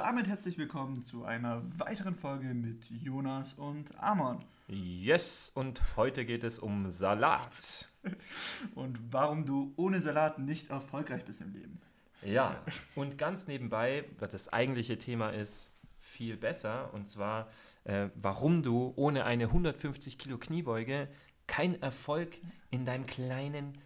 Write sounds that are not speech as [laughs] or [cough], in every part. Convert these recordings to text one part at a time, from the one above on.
damit herzlich willkommen zu einer weiteren Folge mit Jonas und Amon. Yes, und heute geht es um Salat. [laughs] Und warum du ohne Salat nicht erfolgreich bist im Leben. Ja, und ganz nebenbei, das eigentliche Thema ist viel besser, und zwar, äh, warum du ohne eine 150 Kilo Kniebeuge keinen Erfolg in deinem kleinen,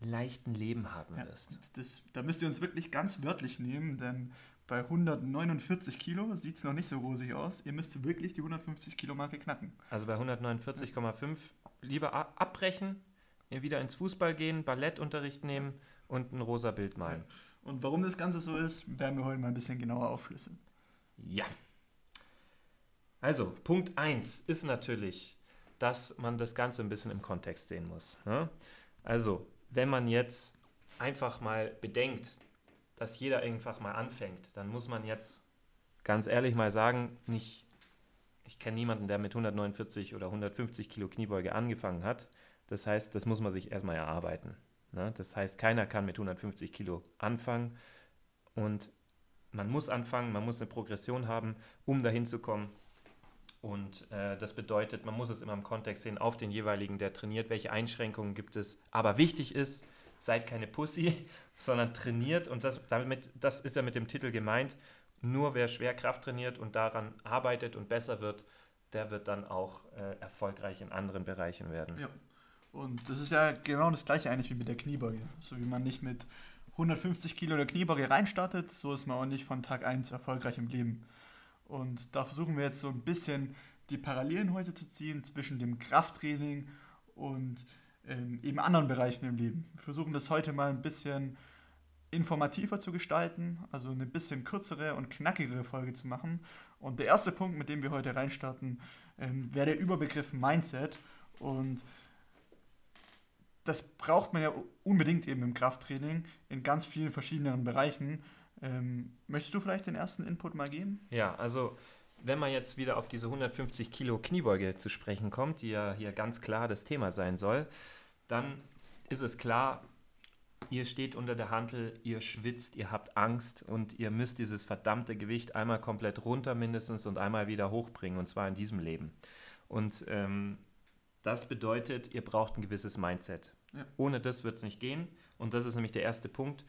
leichten Leben haben wirst. Ja, das, da müsst ihr uns wirklich ganz wörtlich nehmen, denn bei 149 Kilo sieht es noch nicht so rosig aus. Ihr müsst wirklich die 150 Kilo Marke knacken. Also bei 149,5 lieber abbrechen, wieder ins Fußball gehen, Ballettunterricht nehmen und ein rosa Bild malen. Und warum das Ganze so ist, werden wir heute mal ein bisschen genauer aufschlüsseln. Ja. Also, Punkt 1 ist natürlich, dass man das Ganze ein bisschen im Kontext sehen muss. Ne? Also, wenn man jetzt einfach mal bedenkt, dass jeder einfach mal anfängt, dann muss man jetzt ganz ehrlich mal sagen, nicht, ich kenne niemanden, der mit 149 oder 150 Kilo Kniebeuge angefangen hat. Das heißt, das muss man sich erstmal erarbeiten. Ne? Das heißt, keiner kann mit 150 Kilo anfangen und man muss anfangen, man muss eine Progression haben, um dahin zu kommen. Und äh, das bedeutet, man muss es immer im Kontext sehen, auf den jeweiligen, der trainiert, welche Einschränkungen gibt es. Aber wichtig ist, seid keine Pussy, [laughs] sondern trainiert und das, damit, das ist ja mit dem Titel gemeint. Nur wer Schwerkraft trainiert und daran arbeitet und besser wird, der wird dann auch äh, erfolgreich in anderen Bereichen werden. Ja. Und das ist ja genau das gleiche eigentlich wie mit der Kniebeuge. So wie man nicht mit 150 Kilo der Kniebeuge reinstartet, so ist man auch nicht von Tag 1 erfolgreich im Leben. Und da versuchen wir jetzt so ein bisschen die Parallelen heute zu ziehen zwischen dem Krafttraining und ähm, eben anderen Bereichen im Leben. Wir versuchen das heute mal ein bisschen informativer zu gestalten, also eine bisschen kürzere und knackigere Folge zu machen. Und der erste Punkt, mit dem wir heute reinstarten, ähm, wäre der Überbegriff Mindset. Und das braucht man ja unbedingt eben im Krafttraining in ganz vielen verschiedenen Bereichen. Ähm, möchtest du vielleicht den ersten Input mal geben? Ja, also wenn man jetzt wieder auf diese 150 Kilo Kniebeuge zu sprechen kommt, die ja hier ganz klar das Thema sein soll, dann ist es klar, ihr steht unter der Hantel, ihr schwitzt, ihr habt Angst und ihr müsst dieses verdammte Gewicht einmal komplett runter mindestens und einmal wieder hochbringen und zwar in diesem Leben. Und ähm, das bedeutet, ihr braucht ein gewisses Mindset. Ja. Ohne das wird es nicht gehen und das ist nämlich der erste Punkt.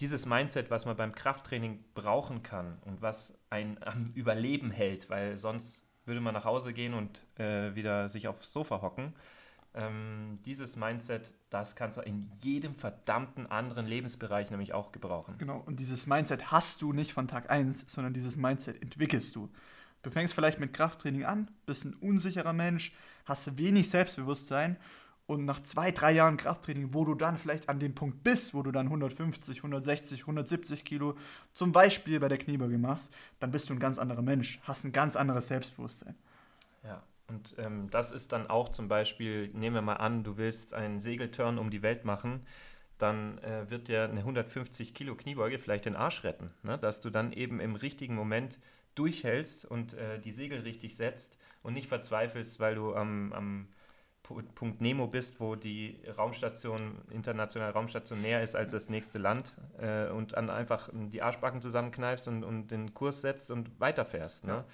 Dieses Mindset, was man beim Krafttraining brauchen kann und was ein [laughs] am Überleben hält, weil sonst würde man nach Hause gehen und äh, wieder sich aufs Sofa hocken ähm, dieses Mindset, das kannst du in jedem verdammten anderen Lebensbereich nämlich auch gebrauchen. Genau, und dieses Mindset hast du nicht von Tag 1, sondern dieses Mindset entwickelst du. Du fängst vielleicht mit Krafttraining an, bist ein unsicherer Mensch, hast wenig Selbstbewusstsein und nach zwei, drei Jahren Krafttraining, wo du dann vielleicht an dem Punkt bist, wo du dann 150, 160, 170 Kilo zum Beispiel bei der Kniebeuge machst, dann bist du ein ganz anderer Mensch, hast ein ganz anderes Selbstbewusstsein. Ja, und ähm, das ist dann auch zum Beispiel, nehmen wir mal an, du willst einen Segelturn um die Welt machen, dann äh, wird dir eine 150 Kilo Kniebeuge vielleicht den Arsch retten, ne? dass du dann eben im richtigen Moment durchhältst und äh, die Segel richtig setzt und nicht verzweifelst, weil du am, am Punkt Nemo bist, wo die Raumstation, internationale Raumstation näher ist als das nächste Land äh, und dann einfach die Arschbacken zusammenkneifst und, und den Kurs setzt und weiterfährst. Ne? Ja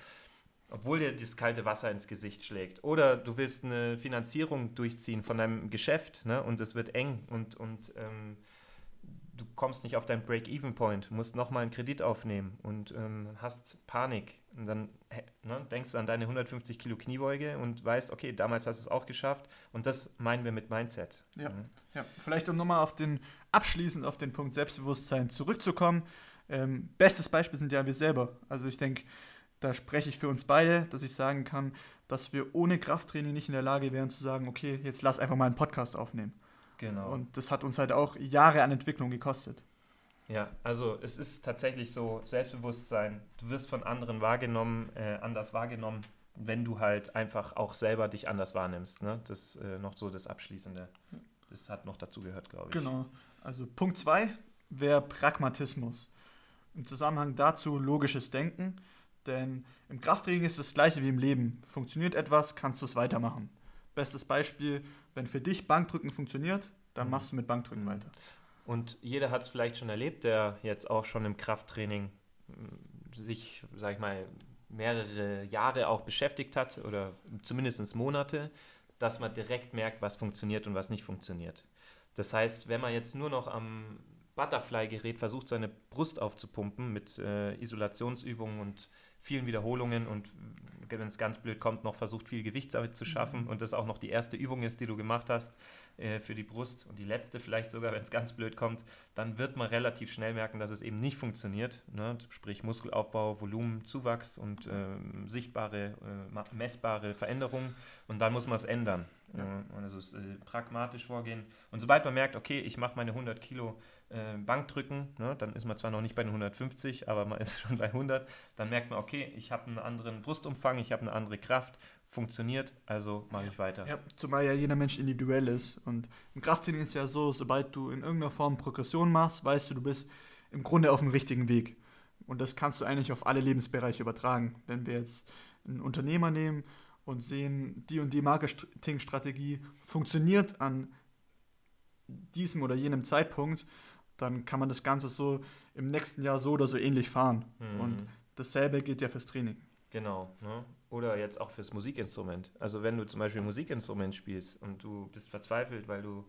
obwohl dir das kalte Wasser ins Gesicht schlägt. Oder du willst eine Finanzierung durchziehen von deinem Geschäft ne? und es wird eng und, und ähm, du kommst nicht auf deinen Break-Even-Point, musst nochmal einen Kredit aufnehmen und ähm, hast Panik. Und dann ne, denkst du an deine 150 Kilo Kniebeuge und weißt, okay, damals hast du es auch geschafft. Und das meinen wir mit Mindset. Ja, mhm. ja. vielleicht um nochmal auf den, abschließend auf den Punkt Selbstbewusstsein zurückzukommen. Ähm, bestes Beispiel sind ja wir selber. Also ich denke, da spreche ich für uns beide, dass ich sagen kann, dass wir ohne Krafttraining nicht in der Lage wären zu sagen, okay, jetzt lass einfach mal einen Podcast aufnehmen. Genau. Und das hat uns halt auch Jahre an Entwicklung gekostet. Ja, also es ist tatsächlich so, Selbstbewusstsein, du wirst von anderen wahrgenommen, äh, anders wahrgenommen, wenn du halt einfach auch selber dich anders wahrnimmst. Ne? Das ist äh, noch so das Abschließende. Das hat noch dazu gehört, glaube ich. Genau. Also Punkt 2 wäre Pragmatismus. Im Zusammenhang dazu logisches Denken. Denn im Krafttraining ist das gleiche wie im Leben. Funktioniert etwas, kannst du es weitermachen. Bestes Beispiel, wenn für dich Bankdrücken funktioniert, dann mhm. machst du mit Bankdrücken weiter. Und jeder hat es vielleicht schon erlebt, der jetzt auch schon im Krafttraining hm, sich, sag ich mal, mehrere Jahre auch beschäftigt hat oder zumindest Monate, dass man direkt merkt, was funktioniert und was nicht funktioniert. Das heißt, wenn man jetzt nur noch am Butterfly-Gerät versucht, seine Brust aufzupumpen mit äh, Isolationsübungen und vielen Wiederholungen und wenn es ganz blöd kommt, noch versucht, viel Gewicht damit zu schaffen mhm. und das auch noch die erste Übung ist, die du gemacht hast äh, für die Brust und die letzte vielleicht sogar, wenn es ganz blöd kommt, dann wird man relativ schnell merken, dass es eben nicht funktioniert. Ne? Sprich Muskelaufbau, Volumenzuwachs und äh, sichtbare, äh, messbare Veränderungen und dann muss man es ändern. Ja. Also äh, pragmatisch vorgehen. Und sobald man merkt, okay, ich mache meine 100 Kilo äh, Bankdrücken, ne, dann ist man zwar noch nicht bei den 150, aber man [laughs] ist schon bei 100, dann merkt man, okay, ich habe einen anderen Brustumfang, ich habe eine andere Kraft, funktioniert, also mache ich weiter. Ja, zumal ja jeder Mensch individuell ist. Und im Krafttraining ist ja so, sobald du in irgendeiner Form Progression machst, weißt du, du bist im Grunde auf dem richtigen Weg. Und das kannst du eigentlich auf alle Lebensbereiche übertragen. Wenn wir jetzt einen Unternehmer nehmen und sehen, die und die Marketingstrategie funktioniert an diesem oder jenem Zeitpunkt, dann kann man das Ganze so im nächsten Jahr so oder so ähnlich fahren. Mhm. Und dasselbe gilt ja fürs Training. Genau. Ne? Oder jetzt auch fürs Musikinstrument. Also wenn du zum Beispiel ein Musikinstrument spielst und du bist verzweifelt, weil du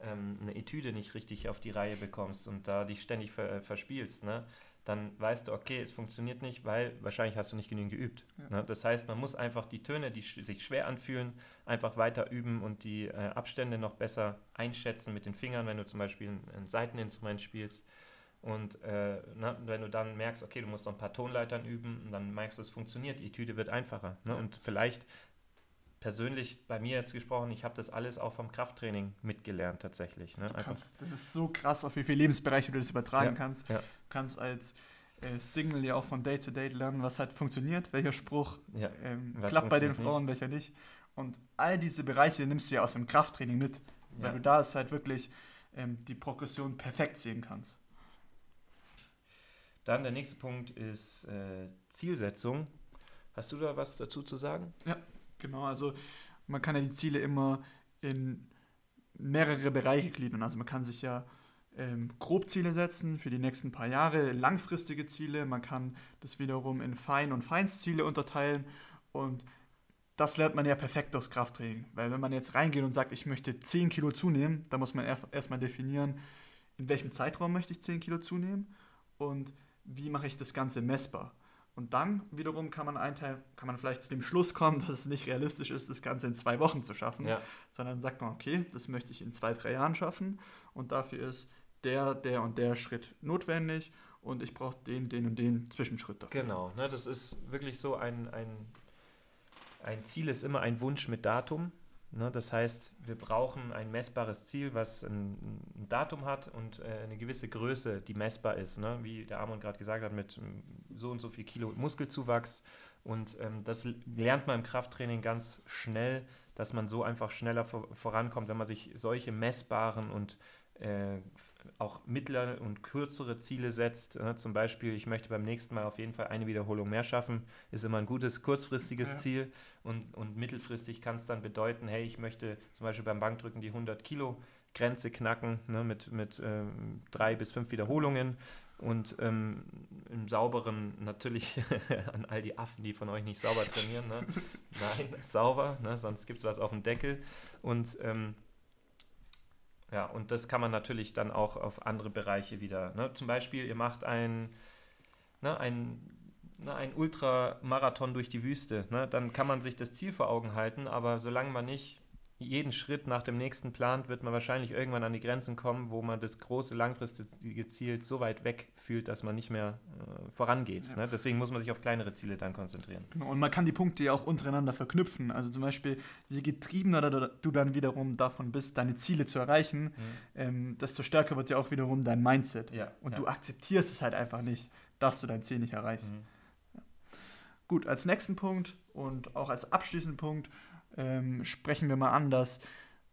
ähm, eine Etüde nicht richtig auf die Reihe bekommst und da dich ständig ver verspielst, ne? Dann weißt du, okay, es funktioniert nicht, weil wahrscheinlich hast du nicht genügend geübt. Ja. Ne? Das heißt, man muss einfach die Töne, die sich schwer anfühlen, einfach weiter üben und die äh, Abstände noch besser einschätzen mit den Fingern, wenn du zum Beispiel ein, ein Seiteninstrument spielst. Und äh, na, wenn du dann merkst, okay, du musst noch ein paar Tonleitern üben, dann merkst du, es funktioniert, die Etüde wird einfacher. Ne? Ja. Und vielleicht persönlich bei mir jetzt gesprochen, ich habe das alles auch vom Krafttraining mitgelernt tatsächlich. Ne? Kannst, das ist so krass, auf wie viele Lebensbereiche du das übertragen ja, kannst. Ja. Du kannst als äh, Single ja auch von Day zu Day lernen, was halt funktioniert, welcher Spruch ja, ähm, klappt bei den Frauen, nicht. welcher nicht. Und all diese Bereiche nimmst du ja aus dem Krafttraining mit, weil du da ist halt wirklich ähm, die Progression perfekt sehen kannst. Dann der nächste Punkt ist äh, Zielsetzung. Hast du da was dazu zu sagen? Ja, Genau, also man kann ja die Ziele immer in mehrere Bereiche gliedern. Also man kann sich ja ähm, Grobziele setzen für die nächsten paar Jahre, langfristige Ziele. Man kann das wiederum in Fein- und Feinstziele unterteilen. Und das lernt man ja perfekt aus Krafttraining. Weil wenn man jetzt reingeht und sagt, ich möchte 10 Kilo zunehmen, dann muss man erstmal definieren, in welchem Zeitraum möchte ich 10 Kilo zunehmen und wie mache ich das Ganze messbar. Und dann wiederum kann man einteilen, kann man vielleicht zu dem Schluss kommen, [laughs] dass es nicht realistisch ist, das Ganze in zwei Wochen zu schaffen, ja. sondern sagt man, okay, das möchte ich in zwei, drei Jahren schaffen und dafür ist der, der und der Schritt notwendig und ich brauche den, den und den Zwischenschritt dafür. Genau, ne, das ist wirklich so ein, ein, ein Ziel ist immer ein Wunsch mit Datum. Ne, das heißt, wir brauchen ein messbares Ziel, was ein, ein Datum hat und äh, eine gewisse Größe, die messbar ist. Ne? Wie der Armand gerade gesagt hat, mit so und so viel Kilo Muskelzuwachs. Und ähm, das lernt man im Krafttraining ganz schnell, dass man so einfach schneller vor, vorankommt, wenn man sich solche messbaren und äh, auch mittlere und kürzere Ziele setzt. Ne? Zum Beispiel, ich möchte beim nächsten Mal auf jeden Fall eine Wiederholung mehr schaffen, ist immer ein gutes kurzfristiges ja. Ziel. Und, und mittelfristig kann es dann bedeuten, hey, ich möchte zum Beispiel beim Bankdrücken die 100 Kilo Grenze knacken ne? mit, mit ähm, drei bis fünf Wiederholungen. Und ähm, im Sauberen natürlich [laughs] an all die Affen, die von euch nicht sauber trainieren. Ne? [laughs] Nein, sauber, ne? sonst gibt es was auf dem Deckel. Und ähm, ja, und das kann man natürlich dann auch auf andere Bereiche wieder. Ne? Zum Beispiel, ihr macht ein, ne, ein, ne, ein Ultramarathon durch die Wüste. Ne? Dann kann man sich das Ziel vor Augen halten, aber solange man nicht jeden Schritt nach dem nächsten plant, wird man wahrscheinlich irgendwann an die Grenzen kommen, wo man das große langfristige Ziel so weit weg fühlt, dass man nicht mehr äh, vorangeht. Ja. Ne? Deswegen muss man sich auf kleinere Ziele dann konzentrieren. Genau, und man kann die Punkte ja auch untereinander verknüpfen. Also zum Beispiel, je getriebener du dann wiederum davon bist, deine Ziele zu erreichen, mhm. ähm, desto stärker wird ja auch wiederum dein Mindset. Ja. Und ja. du akzeptierst es halt einfach nicht, dass du dein Ziel nicht erreichst. Mhm. Gut, als nächsten Punkt und auch als abschließenden Punkt ähm, sprechen wir mal an, dass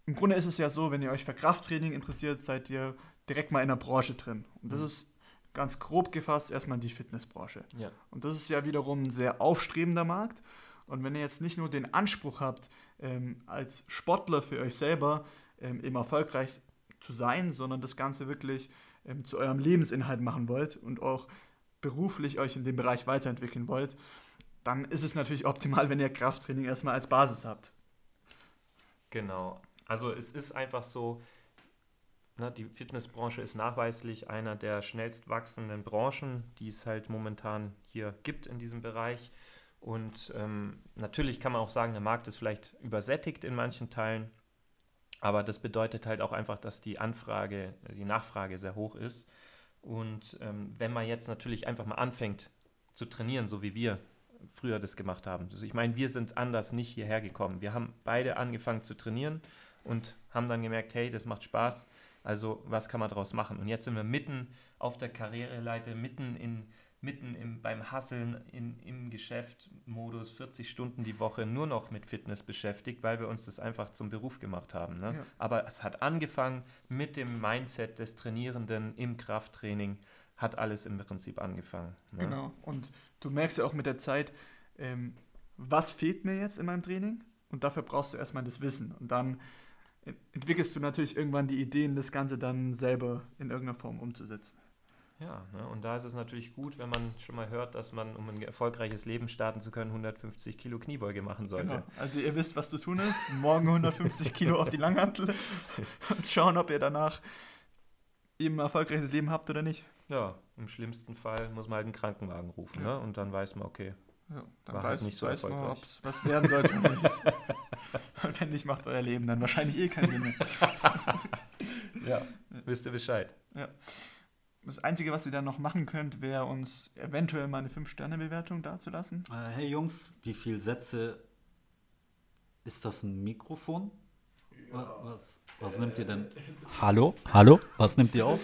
im Grunde ist es ja so, wenn ihr euch für Krafttraining interessiert, seid ihr direkt mal in der Branche drin. Und das mhm. ist ganz grob gefasst erstmal die Fitnessbranche. Ja. Und das ist ja wiederum ein sehr aufstrebender Markt. Und wenn ihr jetzt nicht nur den Anspruch habt, ähm, als Sportler für euch selber ähm, eben erfolgreich zu sein, sondern das Ganze wirklich ähm, zu eurem Lebensinhalt machen wollt und auch beruflich euch in dem Bereich weiterentwickeln wollt, dann ist es natürlich [laughs] optimal, wenn ihr Krafttraining erstmal als Basis habt. Genau. Also es ist einfach so, ne, die Fitnessbranche ist nachweislich einer der schnellst wachsenden Branchen, die es halt momentan hier gibt in diesem Bereich. Und ähm, natürlich kann man auch sagen, der Markt ist vielleicht übersättigt in manchen Teilen, aber das bedeutet halt auch einfach, dass die Anfrage, die Nachfrage sehr hoch ist. Und ähm, wenn man jetzt natürlich einfach mal anfängt zu trainieren, so wie wir früher das gemacht haben. Also ich meine, wir sind anders nicht hierher gekommen. Wir haben beide angefangen zu trainieren und haben dann gemerkt, hey, das macht Spaß. Also was kann man daraus machen? Und jetzt sind wir mitten auf der Karriereleiter, mitten in mitten im, beim Hasseln in, im Geschäft-Modus 40 Stunden die Woche nur noch mit Fitness beschäftigt, weil wir uns das einfach zum Beruf gemacht haben. Ne? Ja. Aber es hat angefangen mit dem Mindset des Trainierenden im Krafttraining, hat alles im Prinzip angefangen. Ne? Genau. Und du merkst ja auch mit der Zeit, ähm, was fehlt mir jetzt in meinem Training? Und dafür brauchst du erstmal das Wissen. Und dann entwickelst du natürlich irgendwann die Ideen, das Ganze dann selber in irgendeiner Form umzusetzen. Ja, ne? und da ist es natürlich gut, wenn man schon mal hört, dass man, um ein erfolgreiches Leben starten zu können, 150 Kilo Kniebeuge machen sollte. Genau. Also ihr wisst, was zu tun ist. Morgen 150 [laughs] Kilo auf die Langhantel und schauen, ob ihr danach eben ein erfolgreiches Leben habt oder nicht. Ja, im schlimmsten Fall muss man halt einen Krankenwagen rufen ja. ne? und dann weiß man, okay, ja, dann war halt weiß, halt nicht so weiß erfolgreich. ob es was werden sollte oder [laughs] nicht. [laughs] und wenn nicht, macht euer Leben dann wahrscheinlich eh keinen Sinn mehr. [laughs] ja, wisst ihr Bescheid. Ja. Das Einzige, was ihr dann noch machen könnt, wäre uns eventuell mal eine 5-Sterne-Bewertung dazulassen. Äh, hey Jungs, wie viele Sätze ist das ein Mikrofon? Ja. Was, was äh, nimmt ihr denn? Hallo? Hallo? Was nimmt ihr auf?